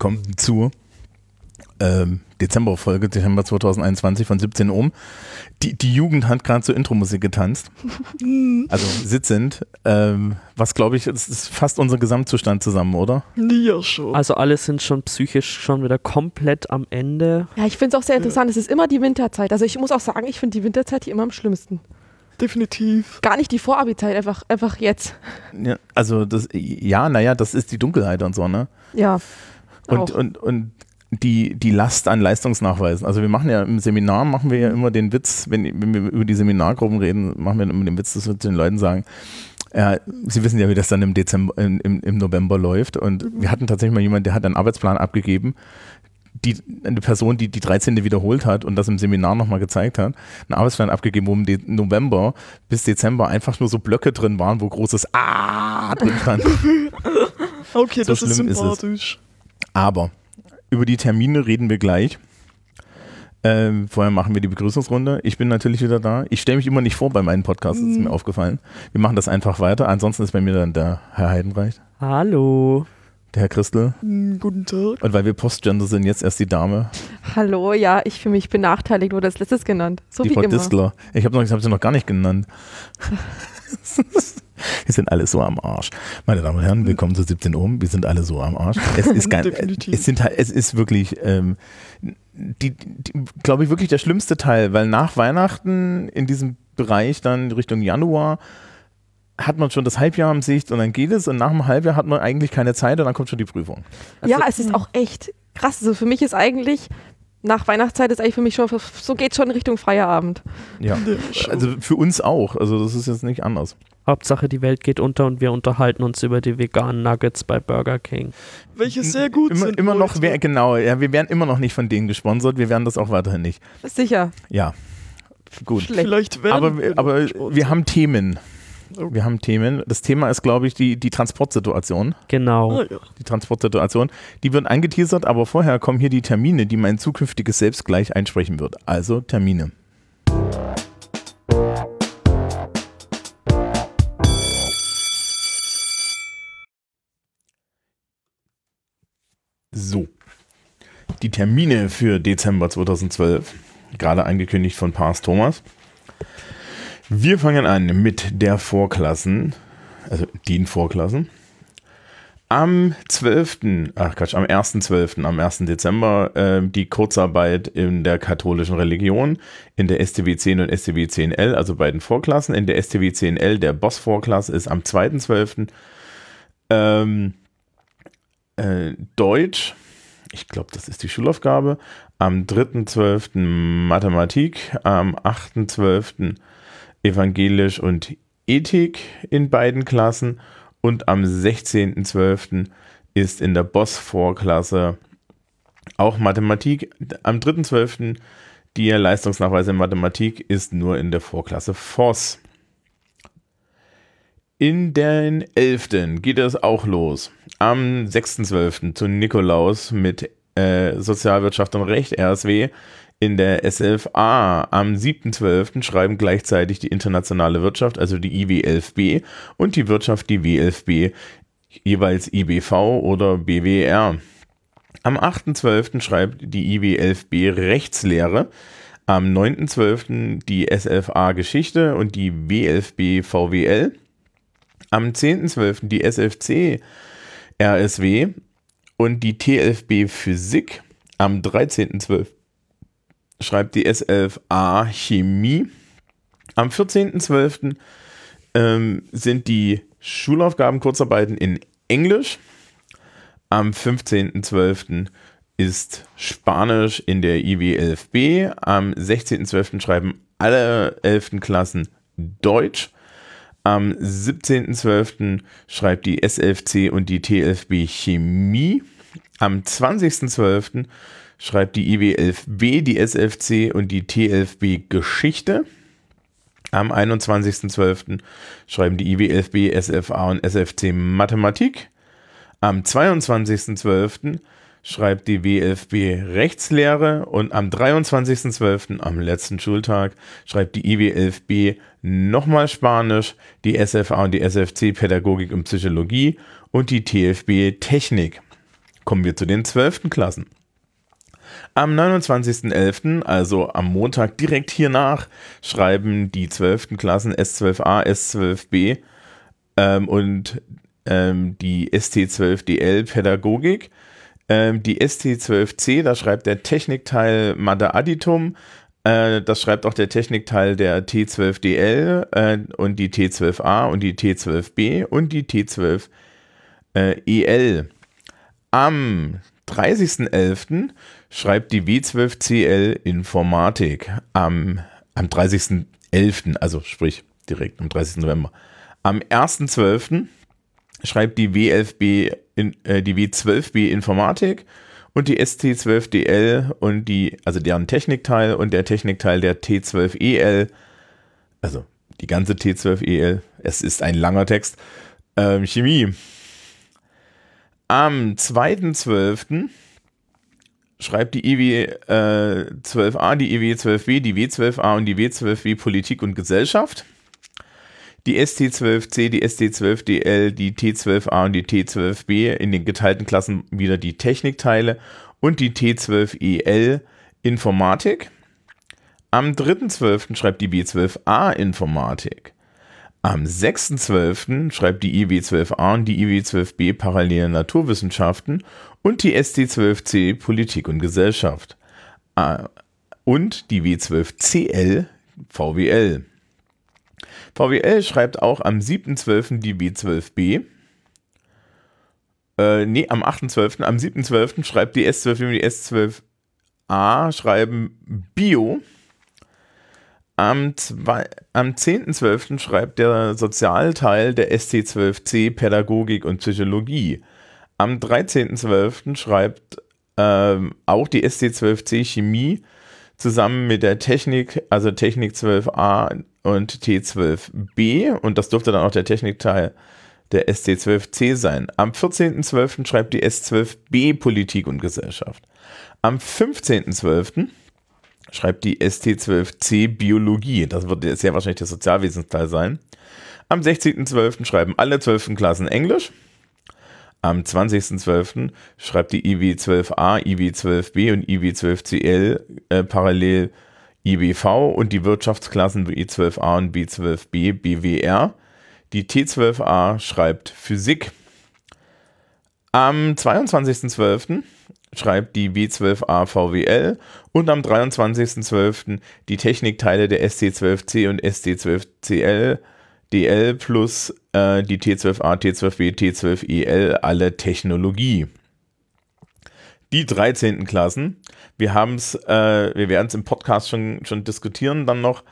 Willkommen zur ähm, Dezemberfolge, Dezember 2021 von 17 Uhr. Die, die Jugend hat gerade zur Intro-Musik getanzt. also sitzend. Ähm, was glaube ich, das ist fast unser Gesamtzustand zusammen, oder? Ja, schon. Also alle sind schon psychisch schon wieder komplett am Ende. Ja, ich finde es auch sehr interessant. Es ist immer die Winterzeit. Also ich muss auch sagen, ich finde die Winterzeit hier immer am schlimmsten. Definitiv. Gar nicht die Vorabizeit, einfach, einfach jetzt. Ja, also das, ja, naja, das ist die Dunkelheit und so, ne? Ja. Und, auch. und, und die, die Last an Leistungsnachweisen. Also wir machen ja im Seminar, machen wir ja immer den Witz, wenn, wenn wir über die Seminargruppen reden, machen wir immer den Witz, dass wir den Leuten sagen, ja, Sie wissen ja, wie das dann im Dezember, im, im November läuft. Und wir hatten tatsächlich mal jemanden, der hat einen Arbeitsplan abgegeben, die, eine Person, die die 13. wiederholt hat und das im Seminar nochmal gezeigt hat, einen Arbeitsplan abgegeben, wo im De November bis Dezember einfach nur so Blöcke drin waren, wo großes A drin stand. Okay, So das ist schlimm ist sympathisch. Aber über die Termine reden wir gleich. Ähm, vorher machen wir die Begrüßungsrunde. Ich bin natürlich wieder da. Ich stelle mich immer nicht vor bei meinen Podcasts, das ist mir aufgefallen. Wir machen das einfach weiter. Ansonsten ist bei mir dann der Herr Heidenreich, Hallo. der Herr Christel. Hm, Guten Tag. Und weil wir Postgender sind, jetzt erst die Dame, Hallo, ja, ich fühle mich benachteiligt, wurde als letztes genannt. So die wie Frau immer. Distler. Ich habe hab sie noch gar nicht genannt. Wir sind alle so am Arsch. Meine Damen und Herren, willkommen zu 17 Uhr. Wir sind alle so am Arsch. Es ist, Definitiv. es sind, halt- es ist wirklich, ähm, die, die, glaube ich, wirklich der schlimmste Teil, weil nach Weihnachten in diesem Bereich dann Richtung Januar hat man schon das Halbjahr im Sicht und dann geht es und nach dem Halbjahr hat man eigentlich keine Zeit und dann kommt schon die Prüfung. Ja, es ist auch echt krass. Also für mich ist eigentlich, nach Weihnachtszeit ist eigentlich für mich schon, so geht schon Richtung Feierabend. Ja. Also für uns auch. Also das ist jetzt nicht anders. Hauptsache die Welt geht unter und wir unterhalten uns über die veganen Nuggets bei Burger King. Welche sehr gut immer, sind. immer noch, wer, genau, ja, wir werden immer noch nicht von denen gesponsert, wir werden das auch weiterhin nicht. Sicher. Ja, gut. Schlecht. Vielleicht werden Aber, wir- aber wir haben Themen. Okay. Wir haben Themen. Das Thema ist, glaube ich, die, die Transportsituation. Genau. Ja. Die Transportsituation. Die wird angeteasert, aber vorher kommen hier die Termine, die mein zukünftiges Selbst gleich einsprechen wird. Also Termine. So. Die Termine für Dezember 2012. Gerade angekündigt von Pars Thomas. Wir fangen an mit der Vorklassen, also den Vorklassen. Am 12., ach Quatsch, am 1.12., am 1. Dezember äh, die Kurzarbeit in der katholischen Religion, in der STW 10 und STW 10L, also beiden Vorklassen. In der STW 10L, der Boss-Vorklasse, ist am 2.12. Ähm, äh, Deutsch, ich glaube, das ist die Schulaufgabe. Am 3.12. Mathematik, am 8.12. Evangelisch und Ethik in beiden Klassen und am 16.12. ist in der Boss-Vorklasse auch Mathematik. Am 3.12. die Leistungsnachweise in Mathematik ist nur in der Vorklasse FOS. In den 11. geht es auch los. Am 6.12. zu Nikolaus mit äh, Sozialwirtschaft und Recht, RSW, in der SFA. Am 7.12. schreiben gleichzeitig die internationale Wirtschaft, also die IW11B, und die Wirtschaft, die W11B, jeweils IBV oder BWR. Am 8.12. schreibt die IW11B Rechtslehre. Am 9.12. die SFA Geschichte und die W11B VWL. Am 10.12. die SFC RSW und die T11B Physik. Am 13.12. schreibt die S11A Chemie. Am 14.12. Ähm, sind die Schulaufgaben Kurzarbeiten in Englisch. Am 15.12. ist Spanisch in der IW11B. Am 16.12. schreiben alle 11. Klassen Deutsch. Am 17.12. schreibt die S11C und die T11B Chemie. Am 20.12. schreibt die IW11B, die S11C und die T11B Geschichte. Am 21.12. schreiben die IW11B, SFA und SFC Mathematik. Am 22.12. schreibt die W11B Rechtslehre und am 23.12., am letzten Schultag, schreibt die IW11B nochmal Spanisch, die SFA und die SFC Pädagogik und Psychologie und die TFB Technik. Kommen wir zu den 12. Klassen. Am 29.11., also am Montag direkt hiernach, schreiben die 12. Klassen S12a, S12b ähm, und ähm, die ST12DL Pädagogik. Ähm, die ST12C, da schreibt der Technikteil Mathe Additum. Äh, das schreibt auch der Technikteil der T12DL äh, und die T12A und die T12B und die T12EL. Äh, Am 30.11. schreibt die W12CL Informatik. Am, am 30.11., also sprich direkt am 30. November. Am 1.12. schreibt die W11B, in, äh, die W12B Informatik und die ST12DL und die, also deren Technikteil und der Technikteil der T12EL, also die ganze T12EL, es ist ein langer Text, ähm, Chemie. Am 2.12. schreibt die IW äh, 12a, die IW 12b, die W12a und die W12b Politik und Gesellschaft die ST12C, die ST12DL, die T12A und die T12B in den geteilten Klassen wieder die Technikteile und die T12EL Informatik. Am 3.12. schreibt die B12A Informatik. Am 6.12. schreibt die IW12A und die IW12B Parallele Naturwissenschaften und die ST12C Politik und Gesellschaft. Ah, und die W12CL VWL. VWL schreibt auch am 7.12. die B12b. Äh, nee, am 8.12. Am 7.12. schreibt die S12 und die S12a schreiben Bio. Am, am 10.12. schreibt der Sozialteil der ST12C Pädagogik und Psychologie. Am 13.12. schreibt ähm, auch die ST12C Chemie zusammen mit der Technik, also Technik 12a und T12b und das dürfte dann auch der Technikteil der ST12C sein. Am 14.12. schreibt die S12b Politik und Gesellschaft. Am 15.12. schreibt die ST12C Biologie. Das wird sehr wahrscheinlich der Sozialwesensteil sein. Am 16.12. schreiben alle 12. Klassen Englisch. Am 20.12. schreibt die IW12A, IW12B und IW12CL äh, parallel IBV und die Wirtschaftsklassen B12A und B12B BWR. Die T12A schreibt Physik. Am 22.12. schreibt die B12A VWL und am 23.12. die Technikteile der ST12C und ST12CL DL plus äh, die T12A, T12B, T12EL, alle Technologie. Die 13. Klassen, wir haben es, äh, wir werden es im Podcast schon, schon diskutieren, dann noch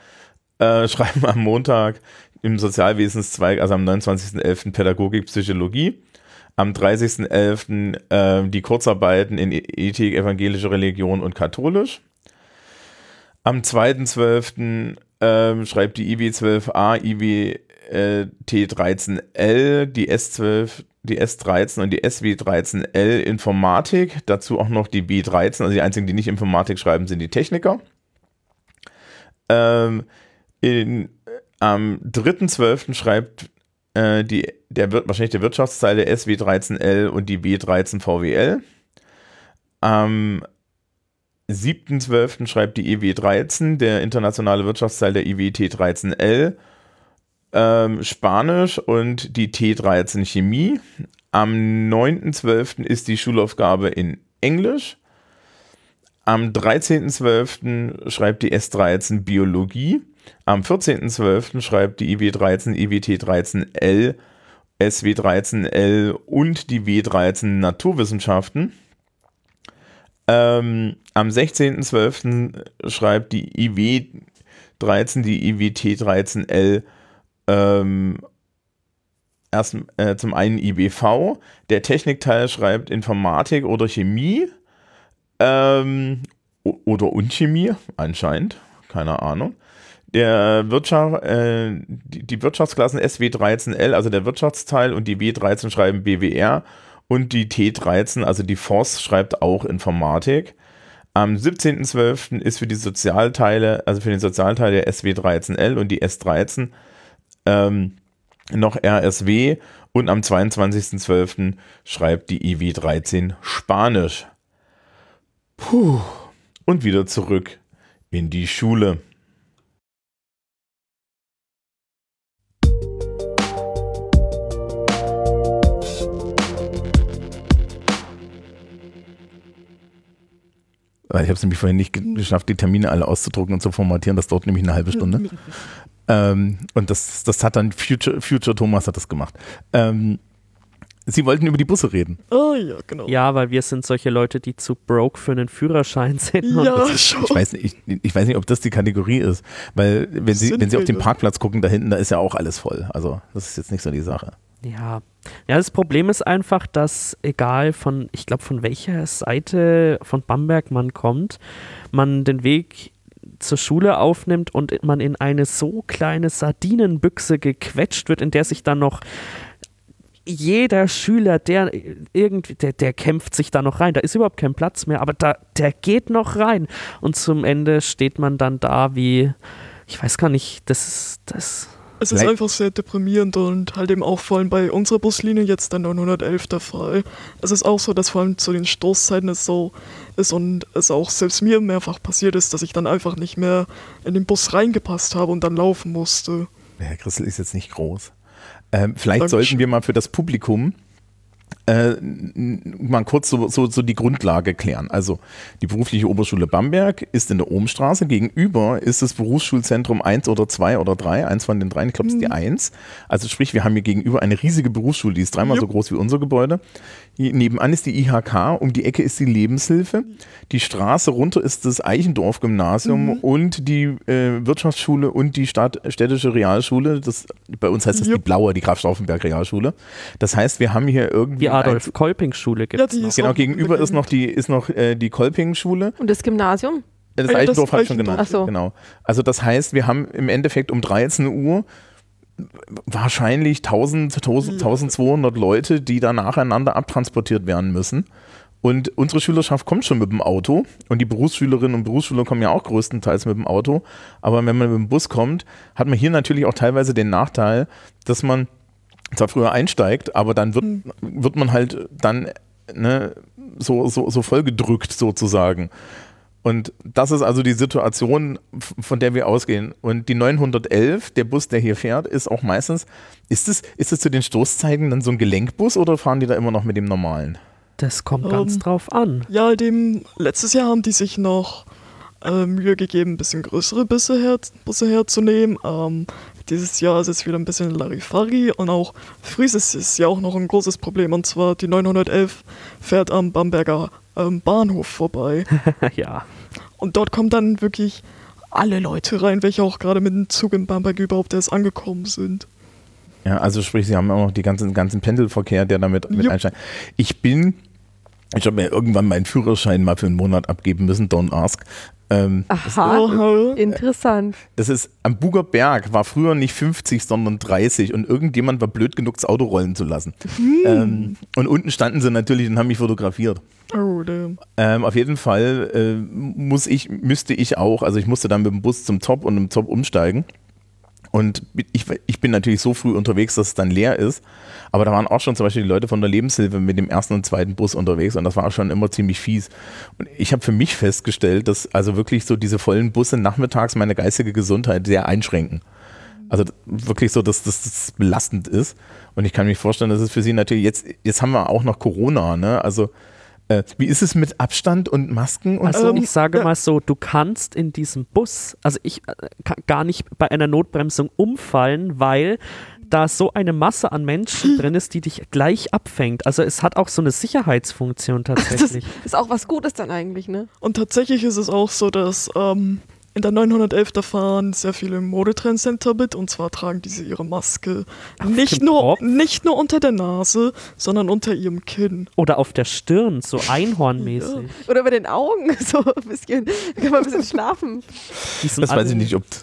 äh, schreiben am Montag im Sozialwesenszweig, also am 29.11. Pädagogik, Psychologie, am 30.11. Äh, die Kurzarbeiten in Ethik, evangelische Religion und katholisch. Am 2.12. Ähm, schreibt die IW12A, IW äh, T13L, die S12, die S13 und die SW13L Informatik. Dazu auch noch die B13, also die einzigen, die nicht Informatik schreiben, sind die Techniker. Ähm, in, am 3.12. schreibt äh, die, der wahrscheinlich der Wirtschaftsteil der SW13L und die B13 VWL. Am 7.12. schreibt die EW13, der internationale Wirtschaftsteil der IWT13L ähm, Spanisch und die T13 Chemie. Am 9.12. ist die Schulaufgabe in Englisch. Am 13.12. schreibt die S13 Biologie. Am 14.12. schreibt die IW13, IWT13L, SW13L und die W13 Naturwissenschaften. Ähm, am 16.12. schreibt die IW13, die IWT13L ähm, erst äh, zum einen IBV, der Technikteil schreibt Informatik oder Chemie ähm, oder Unchemie anscheinend, keine Ahnung. Der Wirtschaft, äh, die, die Wirtschaftsklassen SW13L, also der Wirtschaftsteil und die W13 schreiben BWR und die T13, also die FOS, schreibt auch Informatik. Am 17.12. ist für die Sozialteile, also für den Sozialteil der SW13L und die S13 ähm, noch RSW Und am 22.12. schreibt die IW 13 Spanisch. Puh. Und wieder zurück in die Schule. Ich habe es nämlich vorhin nicht ge- geschafft, die Termine alle auszudrucken und zu formatieren. Das dauert nämlich eine halbe Stunde. Ähm, und das, das hat dann Future, Future Thomas hat das gemacht. Ähm, Sie wollten über die Busse reden. Ah ja, genau. Ja, weil wir sind solche Leute, die zu broke für einen Führerschein sind. Ja, das- schon. Ich weiß, nicht, ich, ich weiß nicht, ob das die Kategorie ist, weil wenn Sie, Sind wenn Sie auf den. Parkplatz gucken, da hinten, da ist ja auch alles voll. Also das ist jetzt nicht so die Sache. Ja. ja, das Problem ist einfach, dass egal von, ich glaube, von welcher Seite von Bamberg man kommt, man den Weg zur Schule aufnimmt und man in eine so kleine Sardinenbüchse gequetscht wird, in der sich dann noch jeder Schüler, der irgendwie, der, der kämpft sich da noch rein. Da ist überhaupt kein Platz mehr, aber da, der geht noch rein. Und zum Ende steht man dann da wie, ich weiß gar nicht, das ist, das, Es ist einfach sehr deprimierend und halt eben auch vor allem bei unserer Buslinie jetzt der 911 der Fall. Es ist auch so, dass vor allem zu den Stoßzeiten es so ist und es auch selbst mir mehrfach passiert ist, dass ich dann einfach nicht mehr in den Bus reingepasst habe und dann laufen musste. Herr Christel ist jetzt nicht groß. Ähm, vielleicht Dankeschön. sollten wir mal für das Publikum äh, mal kurz so, so, so die Grundlage klären. Also die berufliche Oberschule Bamberg ist in der Ohmstraße. Gegenüber ist das Berufsschulzentrum 1 oder 2 oder 3, eins von den drei, ich glaube es ist die 1. Also sprich, wir haben hier gegenüber eine riesige Berufsschule, die ist dreimal Jupp. so groß wie unser Gebäude. Hier nebenan ist die IHK, um die Ecke ist die Lebenshilfe. Die Straße runter ist das Eichendorf-Gymnasium und die äh, Wirtschaftsschule und die Stadt, städtische Realschule. Das, bei uns heißt das die Jupp. blaue, die Graf Stauffenberg Realschule. Das heißt, wir haben hier irgendwie. die ein- Adolf-Kolping-Schule gibt Ja, es die noch. Genau, gegenüber ist noch die, ist noch äh, die Kolping-Schule. Und das Gymnasium? Das ja, das Eichendorf habe ich schon genannt. So. Genau. Also das heißt, wir haben im Endeffekt um 13 Uhr wahrscheinlich 1000, 1000, 1200 Leute, die da nacheinander abtransportiert werden müssen. Und unsere Schülerschaft kommt schon mit dem Auto und die Berufsschülerinnen und Berufsschüler kommen ja auch größtenteils mit dem Auto. Aber wenn man mit dem Bus kommt, hat man hier natürlich auch teilweise den Nachteil, dass man zwar früher einsteigt, aber dann wird, wird man halt dann ne, so, so, so vollgedrückt sozusagen. Und das ist also die Situation, von der wir ausgehen. Und die 911, der Bus, der hier fährt, ist auch meistens, ist es, ist es zu den Stoßzeiten dann so ein Gelenkbus oder fahren die da immer noch mit dem normalen? Das kommt ganz Ähm, drauf an. Ja, dem letztes Jahr haben die sich noch äh, Mühe gegeben, ein bisschen größere Busse, her, Busse herzunehmen. Ähm, dieses Jahr ist es wieder ein bisschen Larifari und auch Frieses ist ja auch noch ein großes Problem und zwar die 911 fährt am Bamberger ähm, Bahnhof vorbei ja. und dort kommen dann wirklich alle Leute rein, welche auch gerade mit dem Zug in Bamberg überhaupt erst angekommen sind. Ja, also sprich, sie haben auch noch den ganzen, ganzen Pendelverkehr, der damit mit einsteigt. Ich bin, ich habe mir irgendwann meinen Führerschein mal für einen Monat abgeben müssen, don't ask. Ähm, Aha, Aha. interessant. Das ist, am Buger Berg war früher nicht 50, sondern 30 und irgendjemand war blöd genug, das Auto rollen zu lassen. Ähm, und unten standen sie natürlich und haben mich fotografiert. Oh, damn. Ähm, auf jeden Fall äh, muss ich, müsste ich auch, also ich musste dann mit dem Bus zum Top und im Top umsteigen. Und ich, ich bin natürlich so früh unterwegs, dass es dann leer ist. Aber da waren auch schon zum Beispiel die Leute von der Lebenshilfe mit dem ersten und zweiten Bus unterwegs und das war auch schon immer ziemlich fies. Und ich habe für mich festgestellt, dass also wirklich so diese vollen Busse nachmittags meine geistige Gesundheit sehr einschränken. Also wirklich so, dass das belastend ist. Und ich kann mir vorstellen, dass es für sie natürlich jetzt, jetzt haben wir auch noch Corona, ne? Also äh, wie ist es mit Abstand und Masken und Also so? ich sage ja. mal so, du kannst in diesem Bus, also ich äh, kann gar nicht bei einer Notbremsung umfallen, weil da so eine Masse an Menschen drin ist, die dich gleich abfängt. Also es hat auch so eine Sicherheitsfunktion Das tatsächlich. ist auch was Gutes dann eigentlich, ne? Und tatsächlich ist es auch so, dass ähm, in der 911 da fahren sehr viele Modetrendcenter mit und zwar tragen diese ihre Maske nicht nur, Kopf? nicht nur unter der Nase, sondern unter ihrem Kinn. Oder auf der Stirn, so einhornmäßig. Oder bei den Augen, so ein bisschen. Da kann man ein bisschen schlafen. Das weiß ich nicht, ob.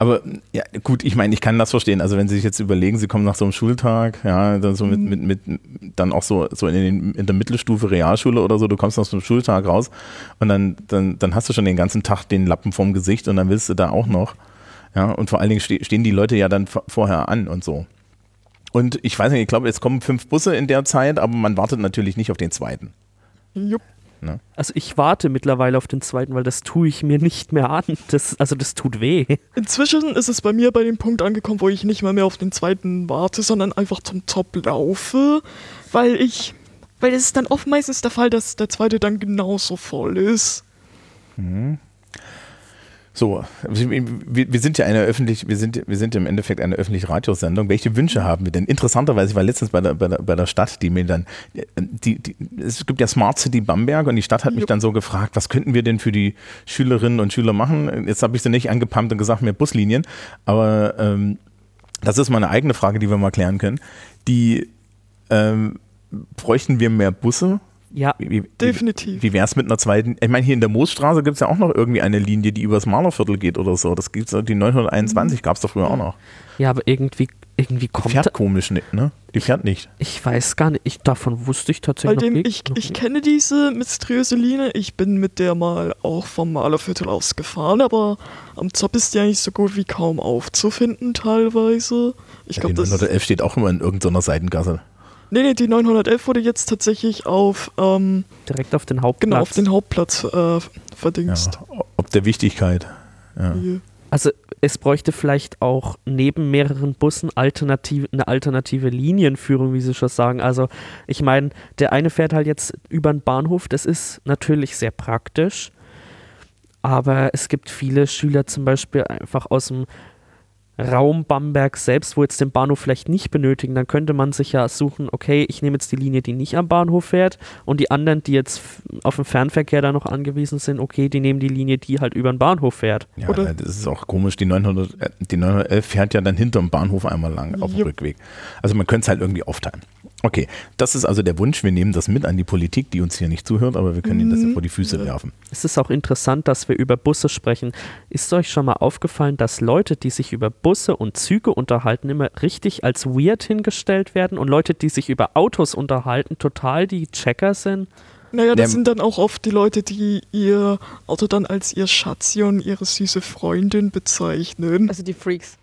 Aber ja, gut, ich meine, ich kann das verstehen. Also wenn Sie sich jetzt überlegen, Sie kommen nach so einem Schultag, ja, dann so mit, mit, mit dann auch so, so in, den, in der Mittelstufe Realschule oder so, du kommst nach so einem Schultag raus und dann, dann, dann hast du schon den ganzen Tag den Lappen vorm Gesicht und dann willst du da auch noch. Ja, und vor allen Dingen ste stehen die Leute ja dann vorher an und so. Und ich weiß nicht, ich glaube, es kommen fünf Busse in der Zeit, aber man wartet natürlich nicht auf den zweiten. Jupp. Also ich warte mittlerweile auf den zweiten, weil das tue ich mir nicht mehr an. Das, also das tut weh. Inzwischen ist es bei mir bei dem Punkt angekommen, wo ich nicht mal mehr auf den zweiten warte, sondern einfach zum Top laufe, weil ich, weil es ist dann oft meistens der Fall, dass der zweite dann genauso voll ist. So, wir, wir sind ja eine öffentlich, wir sind, wir sind im Endeffekt eine öffentliche Radiosendung. Welche Wünsche haben wir denn? Interessanterweise, ich war letztens bei der, bei der, bei der Stadt, die mir dann, die, die, es gibt ja Smart City Bamberg und die Stadt hat mich dann so gefragt, was könnten wir denn für die Schülerinnen und Schüler machen? Jetzt habe ich sie nicht angepumpt und gesagt, mehr Buslinien, aber ähm, das ist mal eine eigene Frage, die wir mal klären können. Die ähm, bräuchten wir mehr Busse? Ja, Wie, wie, Definitiv. Wie wäre es mit einer zweiten? Ich meine, hier in der Moosstraße gibt es ja auch noch irgendwie eine Linie, die übers Malerviertel geht oder so. Das gibt's, die 921 gab es doch früher auch noch. ja, aber irgendwie, irgendwie Die kommt fährt komisch nicht, ne? Die fährt nicht. Ich weiß gar nicht, ich, davon wusste ich Bei tatsächlich dem noch ich, ich kenne diese mysteriöse Linie, ich bin mit der mal auch vom Malerviertel aus gefahren, aber am Zop ist die eigentlich so gut wie kaum aufzufinden teilweise. Ich Ja, glaube, die das 911 steht auch immer in irgendeiner Seitengasse. Nee, nee, die 911 wurde jetzt tatsächlich auf, ähm, Direkt auf den Hauptplatz. genau, auf den Hauptplatz äh, Ja, verdingst. ob der Wichtigkeit. Ja. Also es bräuchte vielleicht auch neben mehreren Bussen alternative, eine alternative Linienführung, wie Sie schon sagen. Also ich meine, der eine fährt halt jetzt über den Bahnhof, das ist natürlich sehr praktisch, aber es gibt viele Schüler zum Beispiel einfach aus dem Raum Bamberg selbst, wo jetzt den Bahnhof vielleicht nicht benötigen, dann könnte man sich ja suchen, okay, ich nehme jetzt die Linie, die nicht am Bahnhof fährt und die anderen, die jetzt auf den Fernverkehr da noch angewiesen sind, okay, die nehmen die Linie, die halt über den Bahnhof fährt. Ja, Oder- das ist auch komisch. Die, 900, äh, die 911 fährt ja dann hinterm Bahnhof einmal lang auf dem. Rückweg. Also man könnte es halt irgendwie aufteilen. Okay, das ist also der Wunsch. Wir nehmen das mit an die Politik, die uns hier nicht zuhört, aber wir können ihnen das ja Mhm. vor die Füße werfen. Es ist auch interessant, dass wir über Busse sprechen. Ist euch schon mal aufgefallen, dass Leute, die sich über Busse und Züge unterhalten, immer richtig als weird hingestellt werden und Leute, die sich über Autos unterhalten, total die Checker sind? Naja, das Ja, sind dann auch oft die Leute, die ihr Auto dann als ihr Schatzi und ihre süße Freundin bezeichnen. Also die Freaks.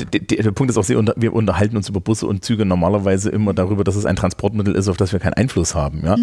Der, der, der Punkt ist auch, unter, wir unterhalten uns über Busse und Züge normalerweise immer darüber, dass es ein Transportmittel ist, auf das wir keinen Einfluss haben. Ja?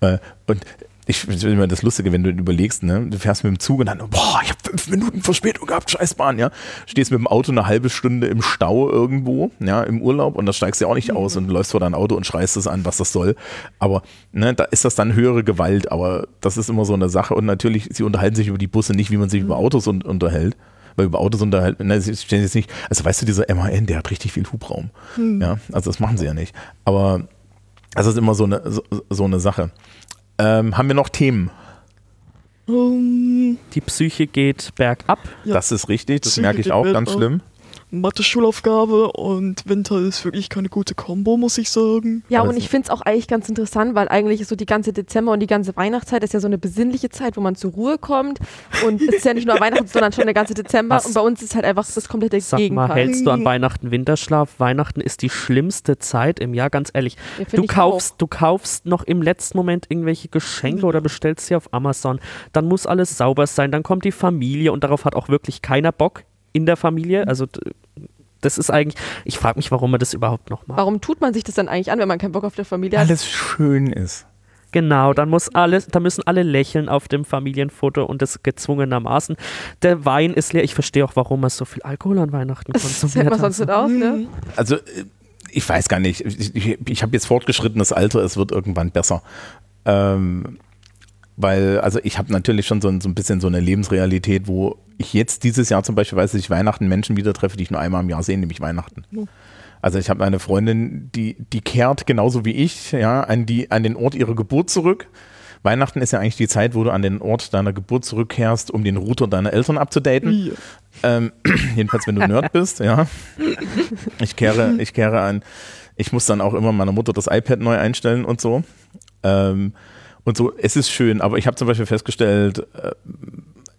Äh, und ich finde immer das Lustige, wenn du überlegst, ne, du fährst mit dem Zug und dann, boah, ich habe fünf Minuten Verspätung gehabt, Scheißbahn, ja. Stehst mit dem Auto eine halbe Stunde im Stau irgendwo, ja, im Urlaub und da steigst du ja auch nicht aus und du läufst vor dein Auto und schreist es an, was das soll. Aber ne, da ist das dann höhere Gewalt, aber das ist immer so eine Sache und natürlich, sie unterhalten sich über die Busse nicht, wie man sich über Autos un unterhält. Weil über Autos unterhalten, ne, sie stellen jetzt nicht, also weißt du, dieser MAN, der hat richtig viel Hubraum. Ja, also das machen sie ja nicht. Aber das ist immer so eine, so, so eine Sache. Ähm, haben wir noch Themen? Ähm, Die Psyche geht bergab. Ja. Das ist richtig, das Psyche merke ich auch bergab. ganz schlimm. Mathe-Schulaufgabe und Winter ist wirklich keine gute Kombo, muss ich sagen. Ja, und ich finde es auch eigentlich ganz interessant, weil eigentlich ist so die ganze Dezember und die ganze Weihnachtszeit ist ja so eine besinnliche Zeit, wo man zur Ruhe kommt. Und es ist ja nicht nur Weihnachten, sondern schon der ganze Dezember. Was? Und bei uns ist halt einfach das komplette Sag mal, Gegenteil. hältst du an Weihnachten Winterschlaf? Weihnachten ist die schlimmste Zeit im Jahr, ganz ehrlich. Ja, Du kaufst, du kaufst noch im letzten Moment irgendwelche Geschenke oder bestellst sie auf Amazon. Dann muss alles sauber sein. Dann kommt die Familie und darauf hat auch wirklich keiner Bock in der Familie. Also d- das ist eigentlich, ich frage mich, warum man das überhaupt noch macht. Warum tut man sich das dann eigentlich an, wenn man keinen Bock auf der Familie hat? Alles schön ist. Genau, dann muss alles, da müssen alle lächeln auf dem Familienfoto und das gezwungenermaßen. Der Wein ist leer. Ich verstehe auch, warum man so viel Alkohol an Weihnachten Das konsumiert hält man sonst nicht aus, ne? Mhm. Also, äh, ich weiß gar nicht. Ich, ich, ich habe jetzt fortgeschrittenes Alter, es wird irgendwann besser. Ähm, weil, also ich habe natürlich schon so ein, so ein bisschen so eine Lebensrealität, wo ich jetzt dieses Jahr zum Beispiel weiß, dass ich Weihnachten Menschen wieder treffe, die ich nur einmal im Jahr sehe, nämlich Weihnachten. Also ich habe eine Freundin, die, die kehrt genauso wie ich, ja, an, die, an den Ort ihrer Geburt zurück. Weihnachten ist ja eigentlich die Zeit, wo du an den Ort deiner Geburt zurückkehrst, um den Router deiner Eltern abzudaten. Ja. Ähm, jedenfalls, wenn du Nerd bist, ja. Ich kehre, ich kehre an. Ich muss dann auch immer meiner Mutter das iPad neu einstellen und so. Ähm, und so, es ist schön, aber ich habe zum Beispiel festgestellt, äh,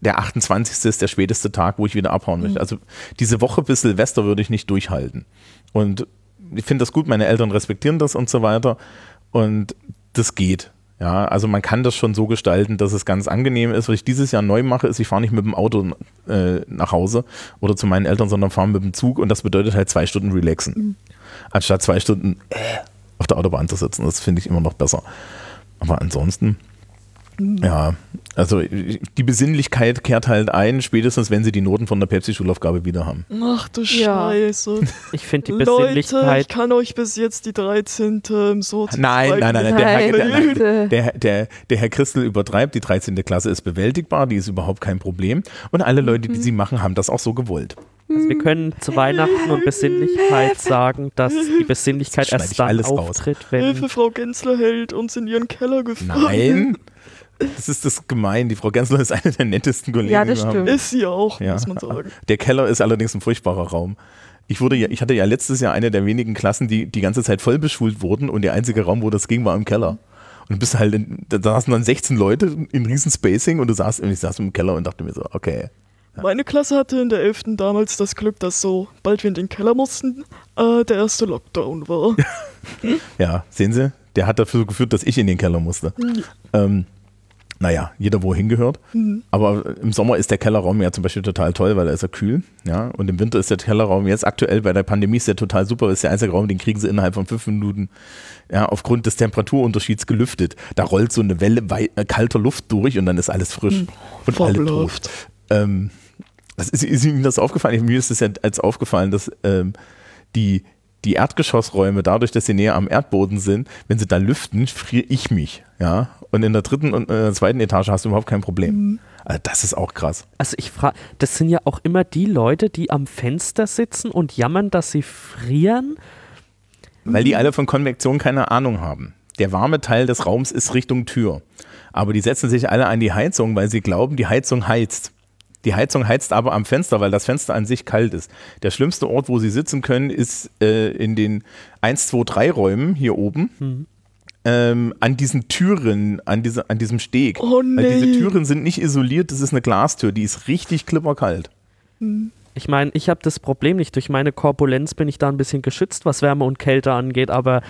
der 28. ist der späteste Tag, wo ich wieder abhauen möchte. Also diese Woche bis Silvester würde ich nicht durchhalten. Und ich finde das gut, meine Eltern respektieren das und so weiter. Und das geht. Ja, also man kann das schon so gestalten, dass es ganz angenehm ist. Was ich dieses Jahr neu mache, ist, ich fahre nicht mit dem Auto äh, nach Hause oder zu meinen Eltern, sondern fahre mit dem Zug und das bedeutet halt zwei Stunden relaxen. Anstatt zwei Stunden äh, auf der Autobahn zu sitzen. Das finde ich immer noch besser. Aber ansonsten, ja, also die Besinnlichkeit kehrt halt ein, spätestens wenn sie die Noten von der Pepsi-Schulaufgabe wieder haben. Ach du Ja. Scheiße. Ich finde die Leute, ich Besinnlichkeit. kann euch bis jetzt die 13. im so Nein, nein, nein, nein, der, Nein, Herr, der, der, der, der Herr Christel übertreibt, die 13. Klasse ist bewältigbar, die ist überhaupt kein Problem. Und alle Leute, die sie machen, haben das auch so gewollt. Also wir können zu Weihnachten und Besinnlichkeit sagen, dass die Besinnlichkeit erst dann alles raus. auftritt, Hilfe, wenn. Frau Gensler hält uns in ihren Keller gefangen. Nein, das ist das gemein. Die Frau Gensler ist eine der nettesten Kollegen. Ja, das stimmt. Ist sie auch, Ja. muss man sagen. Der Keller ist allerdings ein furchtbarer Raum. Ich, wurde ja, ich hatte ja letztes Jahr eine der wenigen Klassen, die die ganze Zeit voll beschult wurden und der einzige Raum, wo das ging, war im Keller. Und du bist halt, in, da saßen dann 16 Leute in riesen Spacing und du saßt, und ich saß im Keller und dachte mir so, okay. Meine Klasse hatte in der 11. damals das Glück, dass so bald wir in den Keller mussten, äh, der erste Lockdown war. Ja, sehen Sie, der hat dafür geführt, dass ich in den Keller musste. Ähm, naja, jeder wohin gehört. Aber im Sommer ist der Kellerraum ja zum Beispiel total toll, weil da ist er kühl. Ja, und im Winter ist der Kellerraum jetzt aktuell bei der Pandemie ist der total super. Ist der einzige Raum, den kriegen sie innerhalb von fünf Minuten ja, aufgrund des Temperaturunterschieds gelüftet. Da rollt so eine Welle äh, kalter Luft durch und dann ist alles frisch und alle tot. Ähm, das ist, ist Ihnen das aufgefallen? Mir ist es ja als aufgefallen, dass ähm, die, die Erdgeschossräume, dadurch, dass sie näher am Erdboden sind, wenn sie da lüften, friere ich mich. Ja? Und in der dritten und äh, zweiten Etage hast du überhaupt kein Problem. Also das ist auch krass. Also ich frage, das sind ja auch immer die Leute, die am Fenster sitzen und jammern, dass sie frieren. Weil die alle von Konvektion keine Ahnung haben. Der warme Teil des Raums ist Richtung Tür. Aber die setzen sich alle an die Heizung, weil sie glauben, die Heizung heizt. Die Heizung heizt aber am Fenster, weil das Fenster an sich kalt ist. Der schlimmste Ort, wo sie sitzen können, ist äh, in den 1, 2, 3 Räumen hier oben. Ähm, an diesen Türen, an, diese, an diesem Steg. Oh Weil diese nee. Türen sind nicht isoliert, das ist eine Glastür, die ist richtig klipperkalt. Ich meine, ich habe das Problem nicht. Durch meine Korpulenz bin ich da ein bisschen geschützt, was Wärme und Kälte angeht. Aber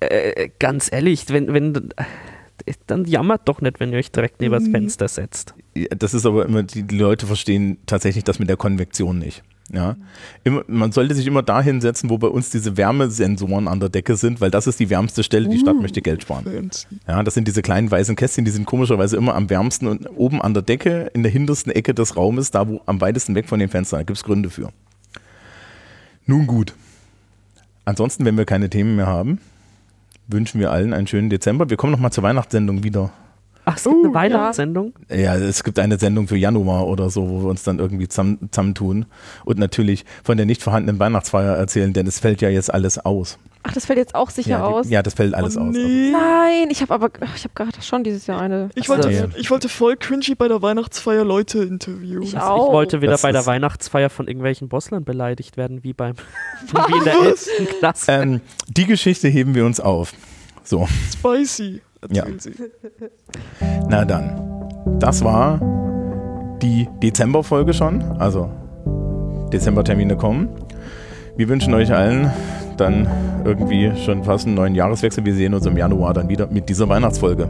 äh, ganz ehrlich, wenn, wenn, äh, dann jammert doch nicht, wenn ihr euch direkt neben das Fenster setzt. Das ist aber immer, die, die Leute verstehen tatsächlich das mit der Konvektion nicht. Ja. Immer, man sollte sich immer dahin setzen, wo bei uns diese Wärmesensoren an der Decke sind, weil das ist die wärmste Stelle, die Stadt möchte Geld sparen. Ja, das sind diese kleinen weißen Kästchen, die sind komischerweise immer am wärmsten und oben an der Decke, in der hintersten Ecke des Raumes, da wo am weitesten weg von den Fenstern, da gibt es Gründe für. Nun gut. Ansonsten, wenn wir keine Themen mehr haben, wünschen wir allen einen schönen Dezember. Wir kommen nochmal zur Weihnachtssendung wieder. Ach, es gibt eine Weihnachtssendung? Ja, es gibt eine Sendung für Januar oder so, wo wir uns dann irgendwie zusammen- zusammentun und natürlich von der nicht vorhandenen Weihnachtsfeier erzählen, denn es fällt ja jetzt alles aus. Ach, das fällt jetzt auch sicher ja, aus. Die, ja, das fällt alles oh, aus. Also, nee. Nein, ich habe aber, ich habe gerade schon dieses Jahr eine. Ich wollte, Ja. ich wollte voll cringy bei der Weihnachtsfeier Leute interviewen. Ich Also ich wollte wieder Das bei der Weihnachtsfeier von irgendwelchen Bosslern beleidigt werden, wie beim wie in der 11. Klasse. Ähm, die Geschichte heben wir uns auf. So, Spicy. Erzählen Ja. Sie. na dann. Das war die Dezemberfolge schon. Also, Dezembertermine kommen. Wir wünschen euch allen dann irgendwie schon fast einen neuen Jahreswechsel. Wir sehen uns im Januar dann wieder mit dieser Weihnachtsfolge.